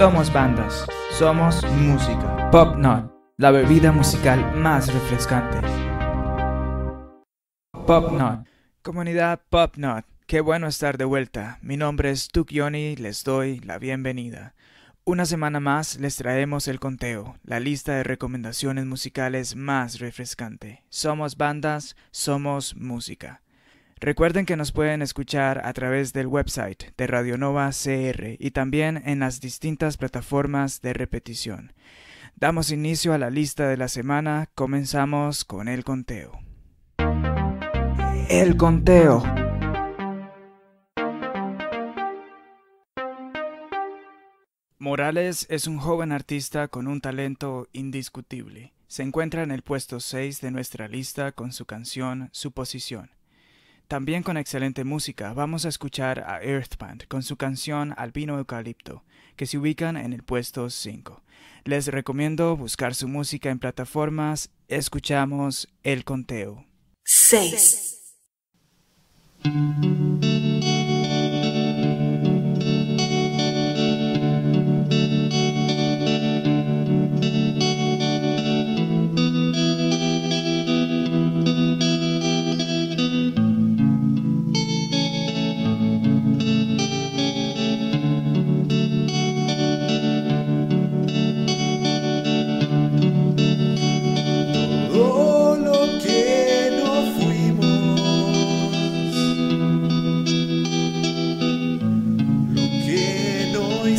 Somos bandas, somos música. Pop Not, la bebida musical más refrescante. Pop Not, comunidad Pop Not, qué bueno estar de vuelta. Mi nombre es Tuk Yoni, les doy la bienvenida. Una semana más les traemos el conteo, la lista de recomendaciones musicales más refrescante. Somos bandas, somos música. Recuerden que nos pueden escuchar a través del website de Radio Nova CR y también en las distintas plataformas de repetición. Damos inicio a la lista de la semana, comenzamos con el conteo. El conteo. Morales es un joven artista con un talento indiscutible. Se encuentra en el puesto 6 de nuestra lista con su canción Su posición. También con excelente música vamos a escuchar a Earthband con su canción Albino Eucalipto, que se ubican en el puesto 5. Les recomiendo buscar su música en plataformas. Escuchamos El Conteo. 6.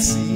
see.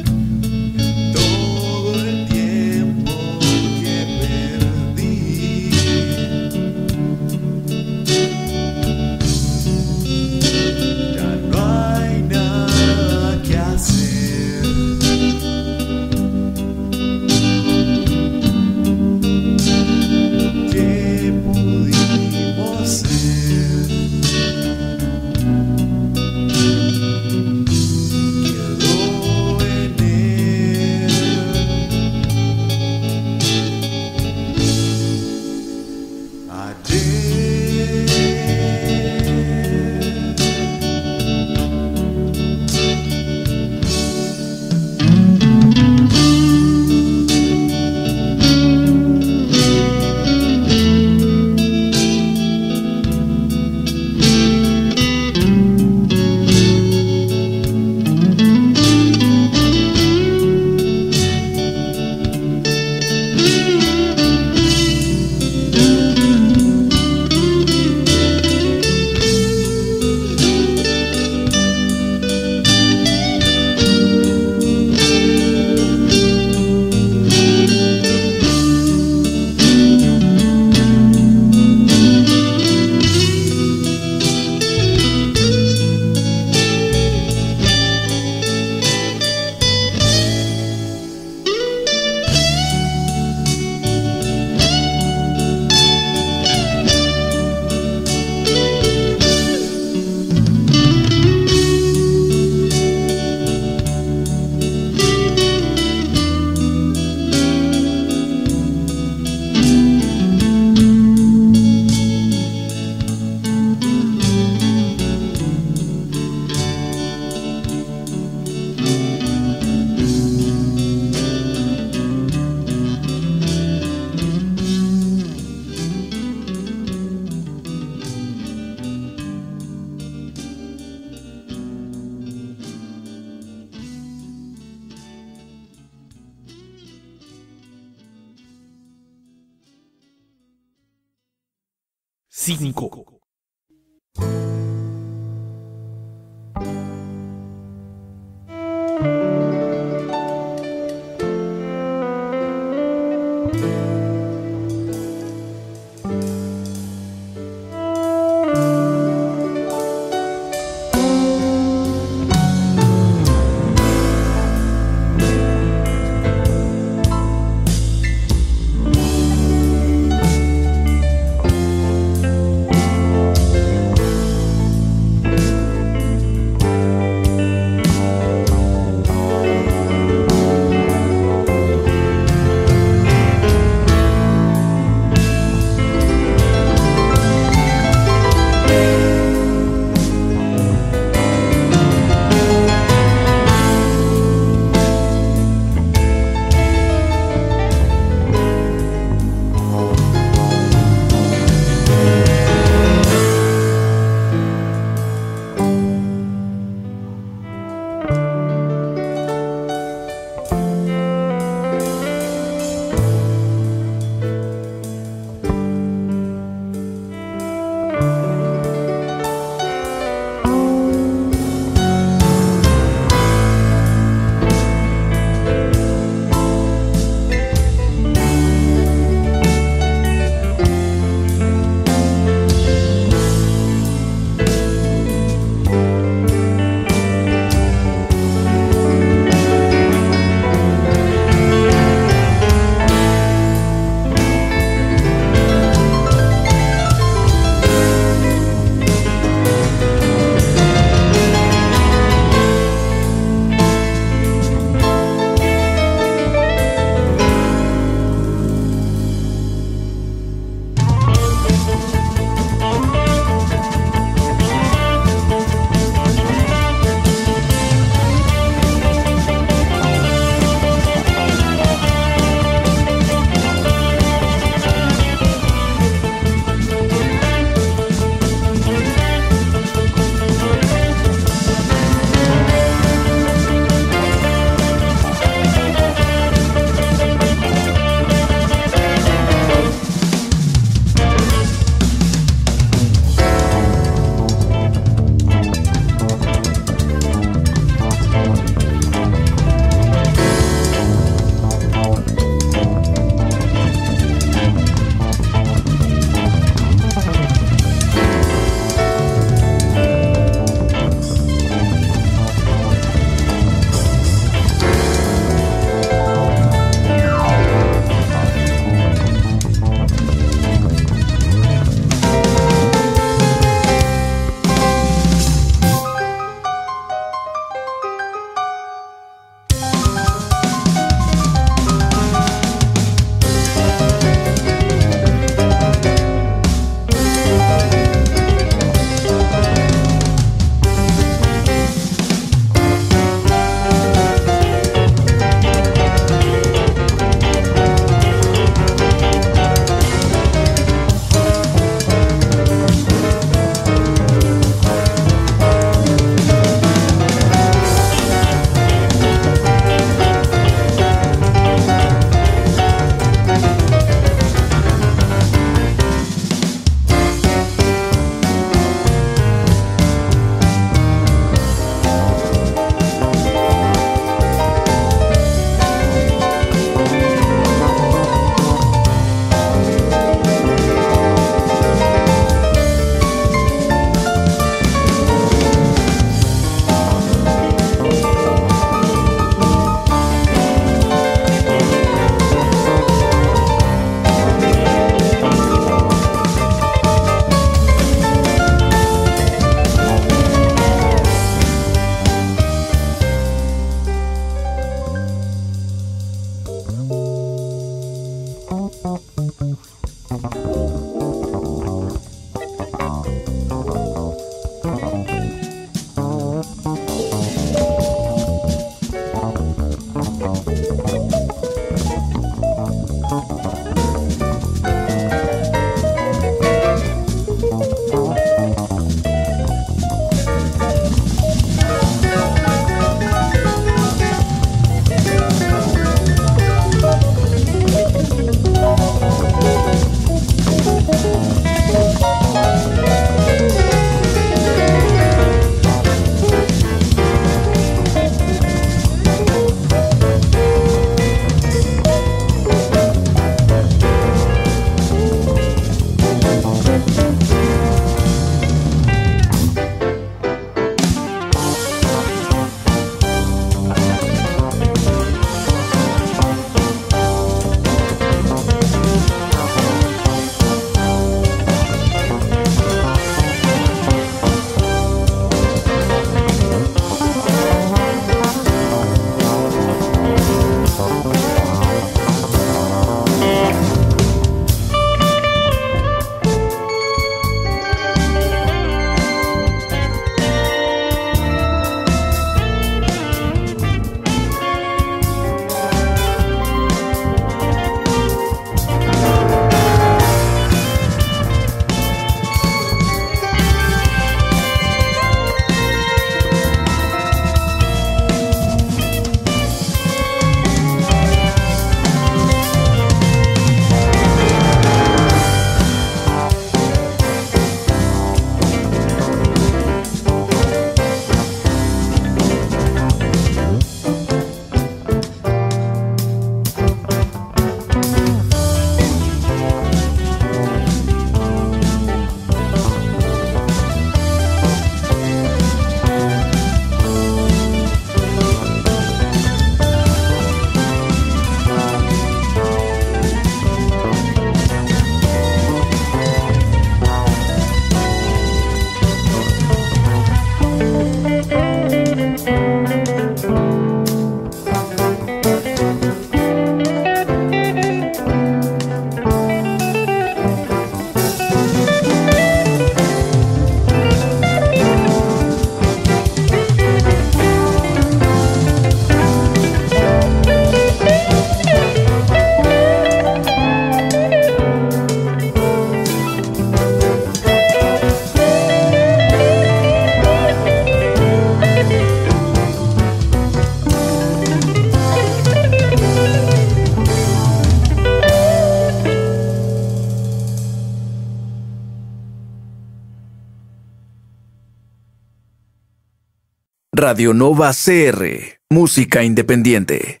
Radio Nova CR, música independiente.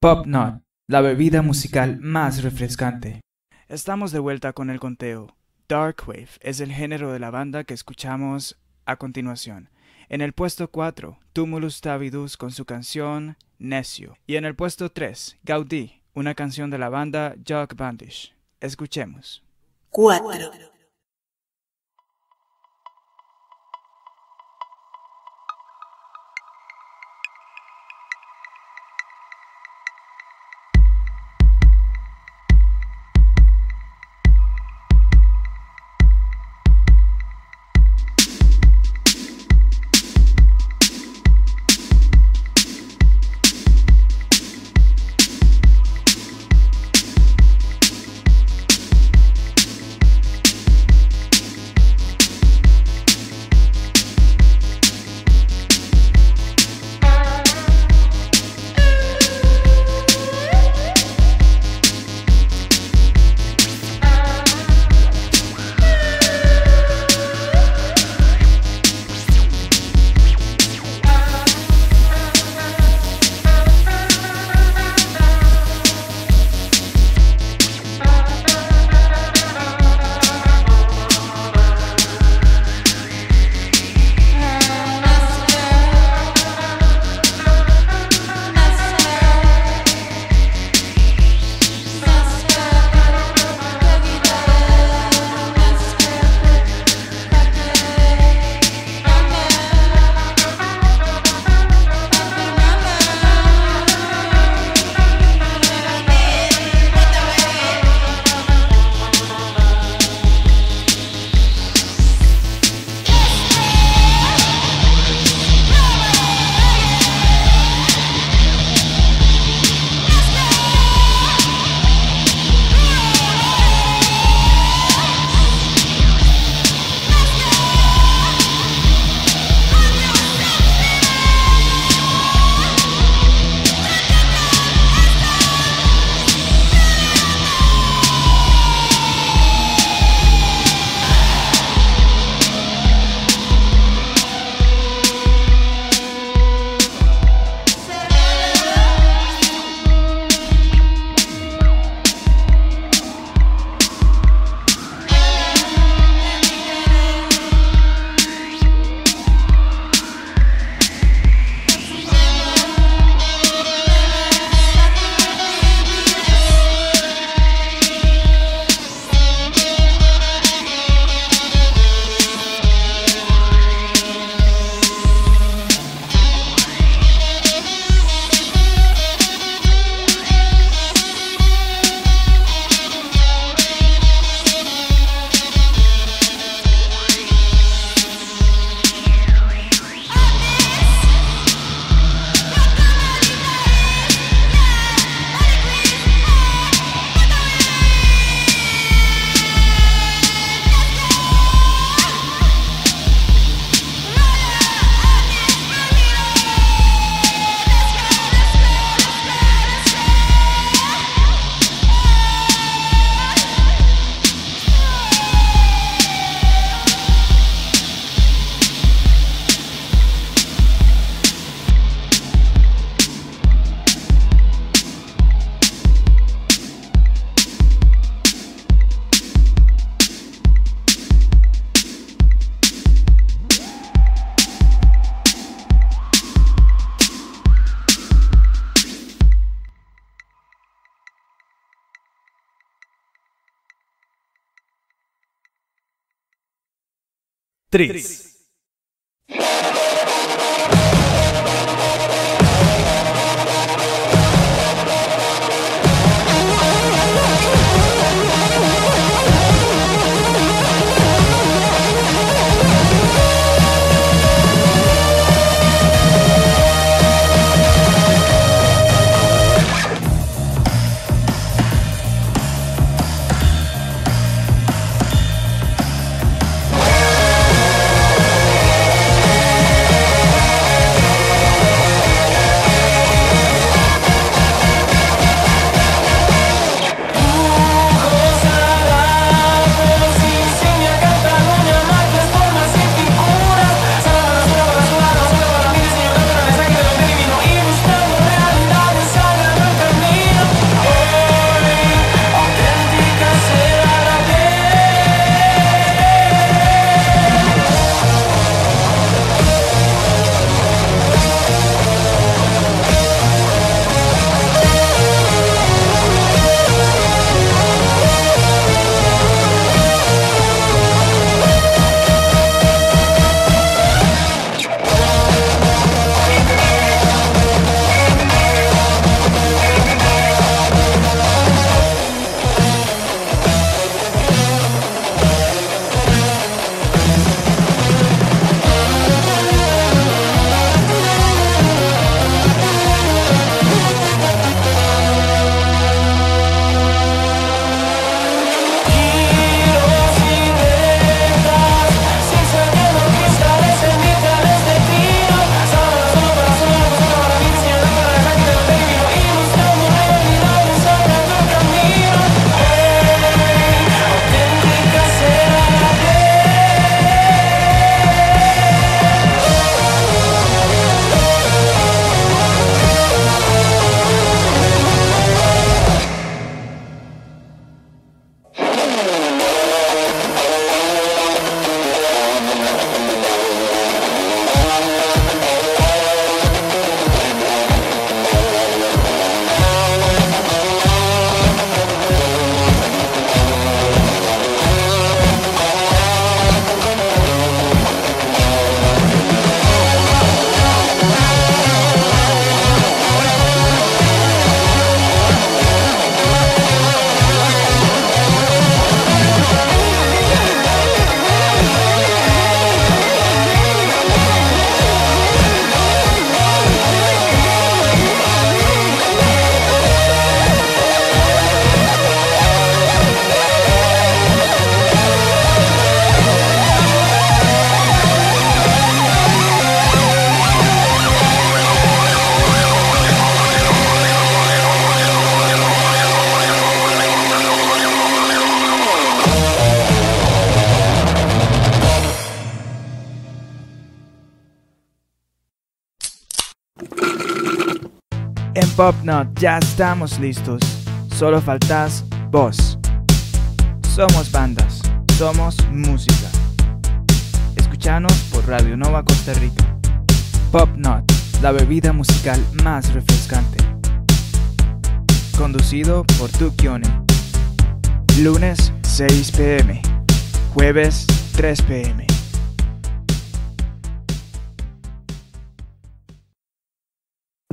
Pop Not, la bebida musical más refrescante. Estamos de vuelta con el conteo. Darkwave es el género de la banda que escuchamos a continuación. En el puesto 4, Tumulus Tavidus con su canción Necio. Y en el puesto 3, Gaudí, una canción de la banda Jog Bandish. Escuchemos. 4. 3. 3. Tris. Popnot, ya estamos listos. Solo faltas vos. Somos bandas, somos música. Escuchanos por Radio Nova Costa Rica. Popnot, la bebida musical más refrescante. Conducido por Tukione. Lunes 6 pm. Jueves 3 pm.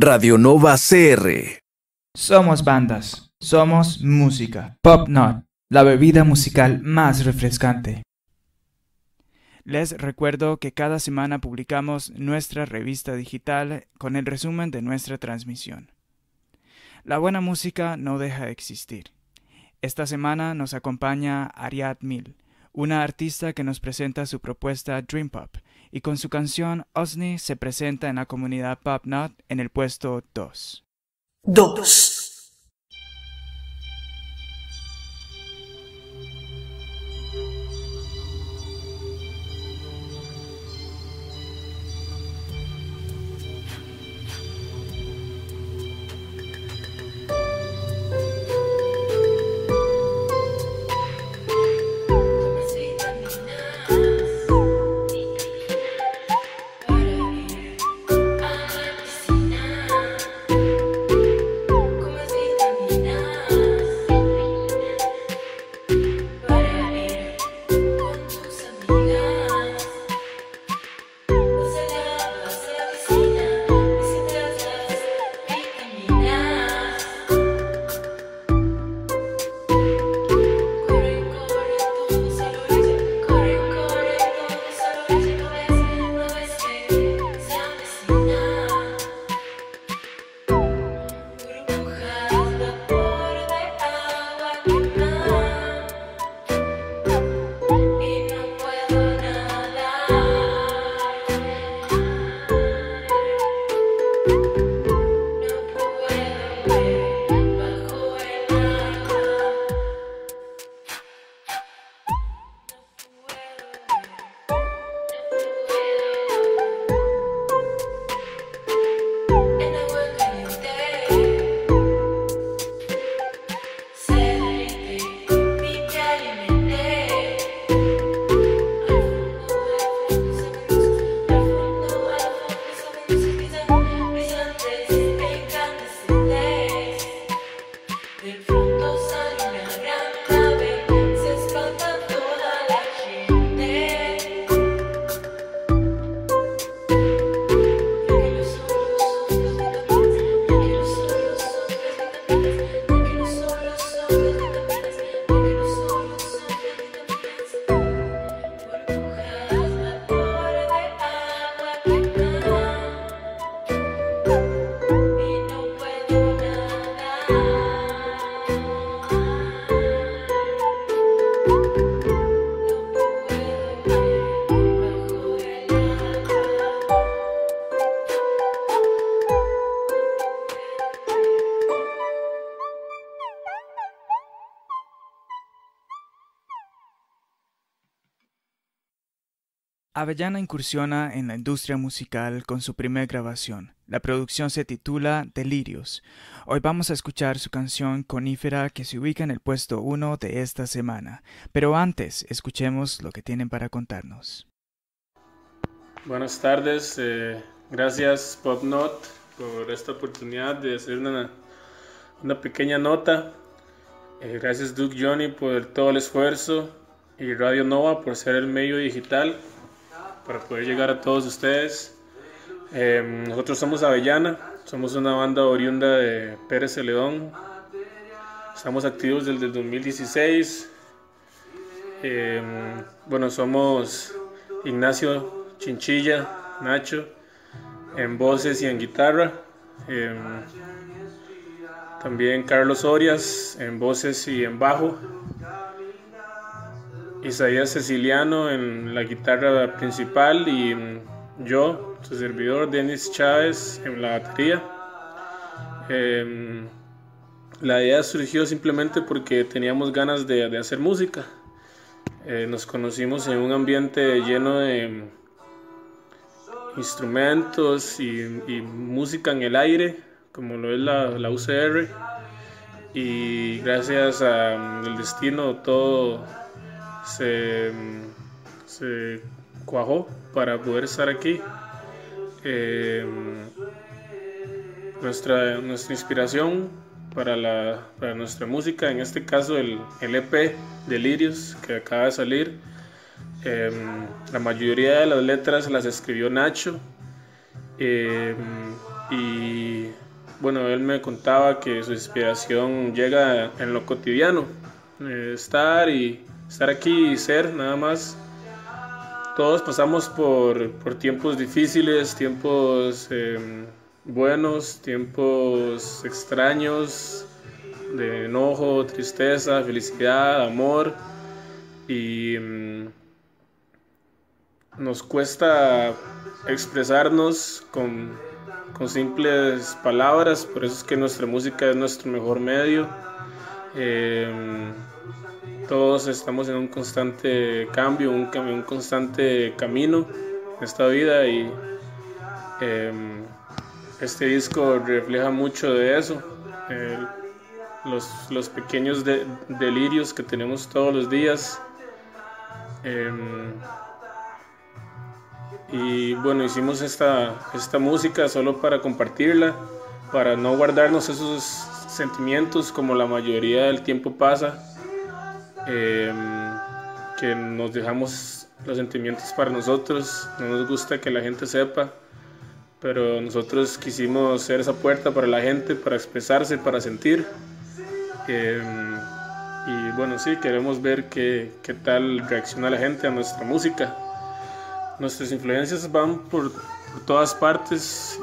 Radio Nova CR. Somos bandas, somos música. Pop Not, la bebida musical más refrescante. Les recuerdo que cada semana publicamos nuestra revista digital con el resumen de nuestra transmisión. La buena música no deja de existir. Esta semana nos acompaña Ariad Mil, una artista que nos presenta su propuesta Dream Pop, y con su canción Osni se presenta en la comunidad Pop Not en el puesto 2. 2. Avellana incursiona en la industria musical con su primera grabación. La producción se titula Delirios. Hoy vamos a escuchar su canción Conífera que se ubica en el puesto 1 de esta semana. Pero antes, escuchemos lo que tienen para contarnos. Buenas tardes, eh, gracias PopNot por esta oportunidad de hacer una, una pequeña nota. Eh, gracias Duke Johnny por todo el esfuerzo y Radio Nova por ser el medio digital para poder llegar a todos ustedes. Em, nosotros somos Avellana, somos una banda oriunda de Pérez Celedón. Estamos activos desde el 2016. Em, bueno, somos Ignacio Chinchilla, Nacho, en voces y en guitarra. Em, también Carlos Orias en voces y en bajo. Isaías Ceciliano en la guitarra principal y yo, su servidor Denis Chávez en la batería. Em, la idea surgió simplemente porque teníamos ganas de, hacer música. Eh, nos conocimos en un ambiente lleno de instrumentos y, música en el aire, como lo es la, UCR. Y gracias al destino todo se, se cuajó para poder estar aquí. Eh, nuestra, nuestra inspiración para, la, para nuestra música, en este caso el, el EP Delirios que acaba de salir. Em, la mayoría de las letras las escribió Nacho em, y bueno, él me contaba que su inspiración llega en lo cotidiano, eh, estar y estar aquí y ser nada más. Todos pasamos por, por tiempos difíciles, tiempos em, buenos, tiempos extraños, de enojo, tristeza, felicidad, amor. Y mm, nos cuesta expresarnos con, simples palabras, por eso es que nuestra música es nuestro mejor medio. Em, todos estamos en un constante cambio, un, constante camino en esta vida y em, este disco refleja mucho de eso, los, pequeños delirios que tenemos todos los días. Em, y bueno, hicimos esta música solo para compartirla, para no guardarnos esos sentimientos como la mayoría del tiempo pasa, em, que nos dejamos los sentimientos para nosotros, no nos gusta que la gente sepa pero nosotros quisimos ser esa puerta para la gente, para expresarse, para sentir. Em, y bueno, sí, queremos ver qué, qué, tal reacciona la gente a nuestra música. Nuestras influencias van por, por todas partes,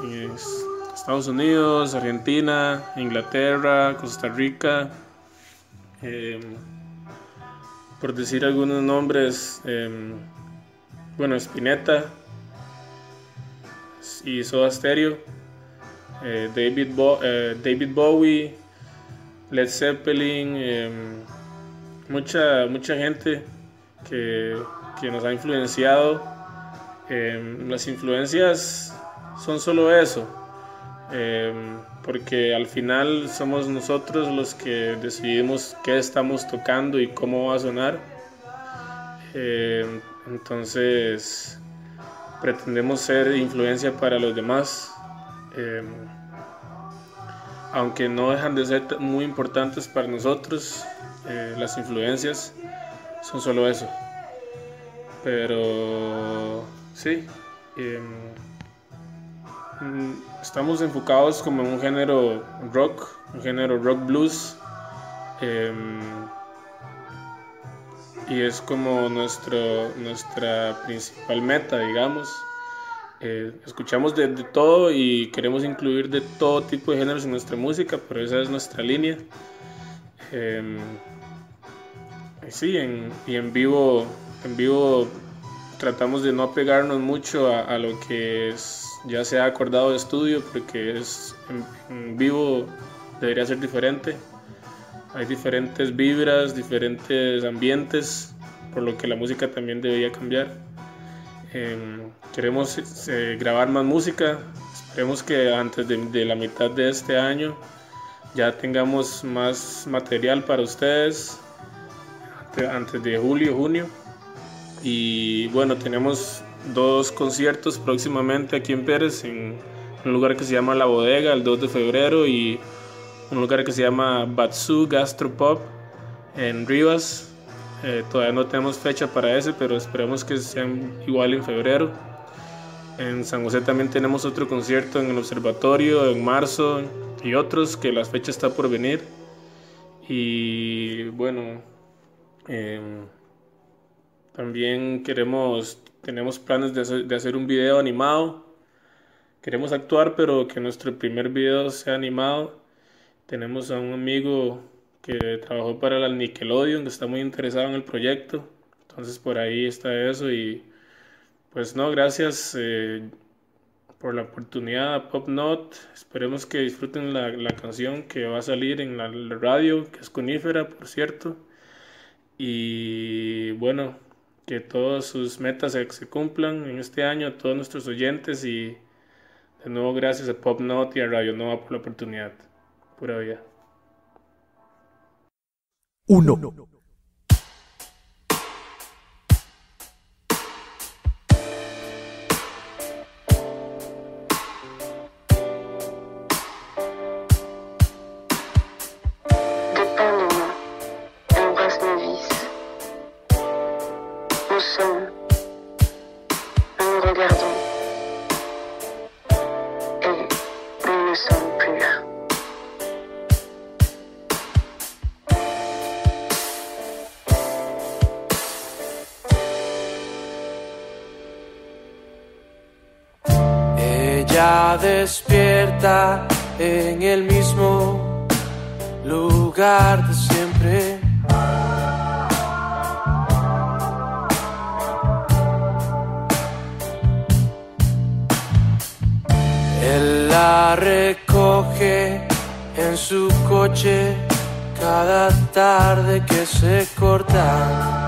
Estados Unidos, Argentina, Inglaterra, Costa Rica. Em, por decir algunos nombres, em, bueno, Spinetta, y Soda Stereo, eh, David, eh, David Bowie, Led Zeppelin, em, mucha, mucha gente que, nos ha influenciado. Em, las influencias son solo eso, em, porque al final somos nosotros los que decidimos qué estamos tocando y cómo va a sonar. entonces, pretendemos ser influencia para los demás, eh, aunque no dejan de ser muy importantes para nosotros, eh, las influencias son solo eso. Pero sí, em, estamos enfocados como en un género rock, un género rock blues. Em, y es como nuestro, nuestra principal meta, digamos. Eh, escuchamos de, todo y queremos incluir de todo tipo de géneros en nuestra música, pero esa es nuestra línea. Em, sí, en, y en vivo, en vivo tratamos de no apegarnos mucho a, lo que es, ya se ha acordado de estudio, porque es en vivo debería ser diferente hay diferentes vibras, diferentes ambientes, por lo que la música también debería cambiar. Em, queremos eh, grabar más música, esperemos que antes de, la mitad de este año ya tengamos más material para ustedes, antes de julio, junio. Y bueno, tenemos dos conciertos próximamente aquí en Pérez, en un lugar que se llama La Bodega, el 2 de febrero, y un lugar que se llama Batsu Gastropop en Rivas. Eh, todavía no tenemos fecha para ese, pero esperemos que sean igual en febrero. En San José también tenemos otro concierto en el observatorio en marzo y otros que la fecha está por venir. Y bueno, em, también queremos, tenemos planes de hacer, de hacer un video animado. Queremos actuar, pero que nuestro primer video sea animado tenemos a un amigo que trabajó para la Nickelodeon, que está muy interesado en el proyecto. Entonces por ahí está eso y pues no, gracias eh, por la oportunidad Pop Not. Esperemos que disfruten la, la, canción que va a salir en la, radio, que es conífera, por cierto. Y bueno, que todas sus metas se, cumplan en este año, a todos nuestros oyentes y De nuevo, gracias a Pop Note y a Radio Nova por la oportunidad. Pura vida. Uno. Despierta en el mismo lugar de siempre. Él la recoge en su coche cada tarde que se corta.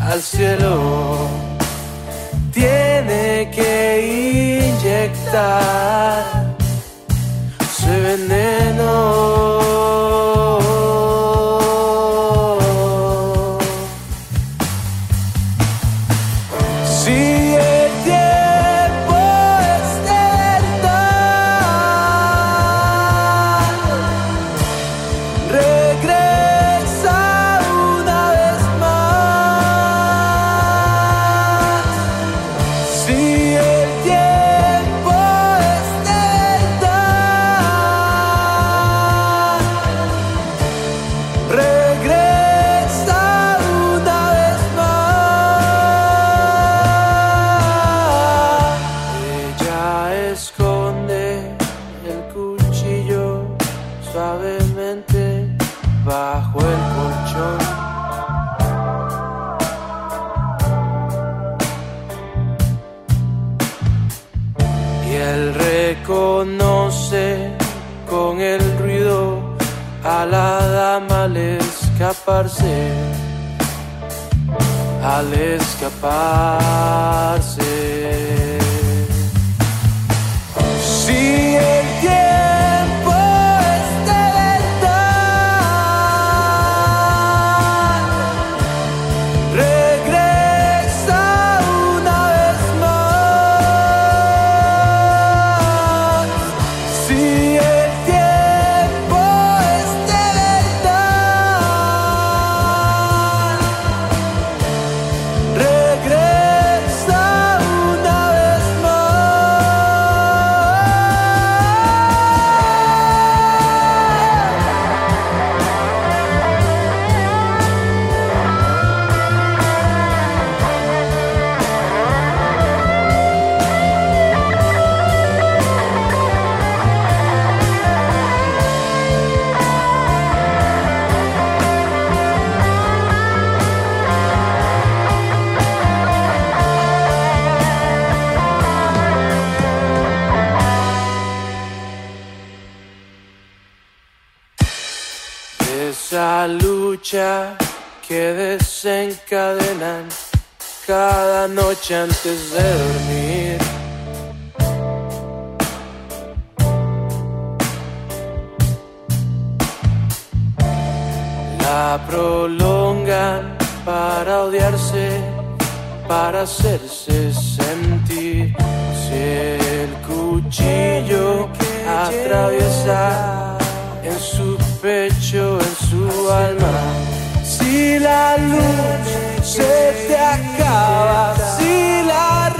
Al cielo, tiene que inyectar su veneno. Al escaparse. Que desencadenan cada noche antes de dormir. La prolongan para odiarse, para hacerse sentir. Si el cuchillo atraviesa en su pecho, en su alma. Si la luz se te acaba, si la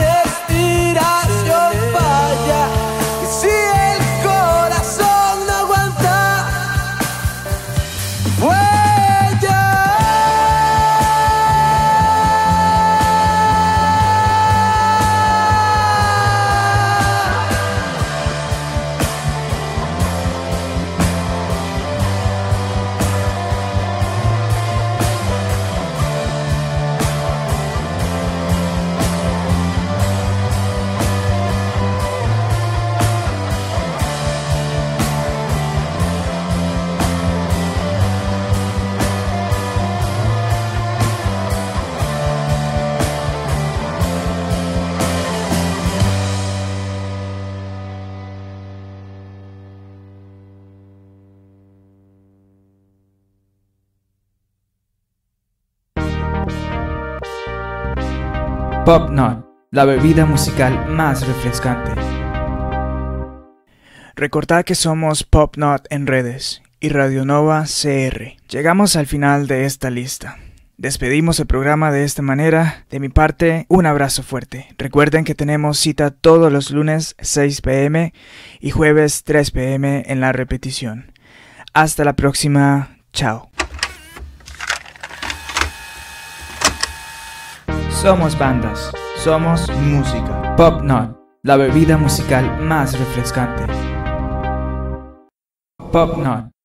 Pop Not, la bebida musical más refrescante. Recordad que somos Pop Not en redes y Radio Nova CR. Llegamos al final de esta lista. Despedimos el programa de esta manera. De mi parte, un abrazo fuerte. Recuerden que tenemos cita todos los lunes 6 pm y jueves 3 pm en la repetición. Hasta la próxima. Chao. Somos bandas. Somos música. Pop Not, la bebida musical más refrescante. Pop Not.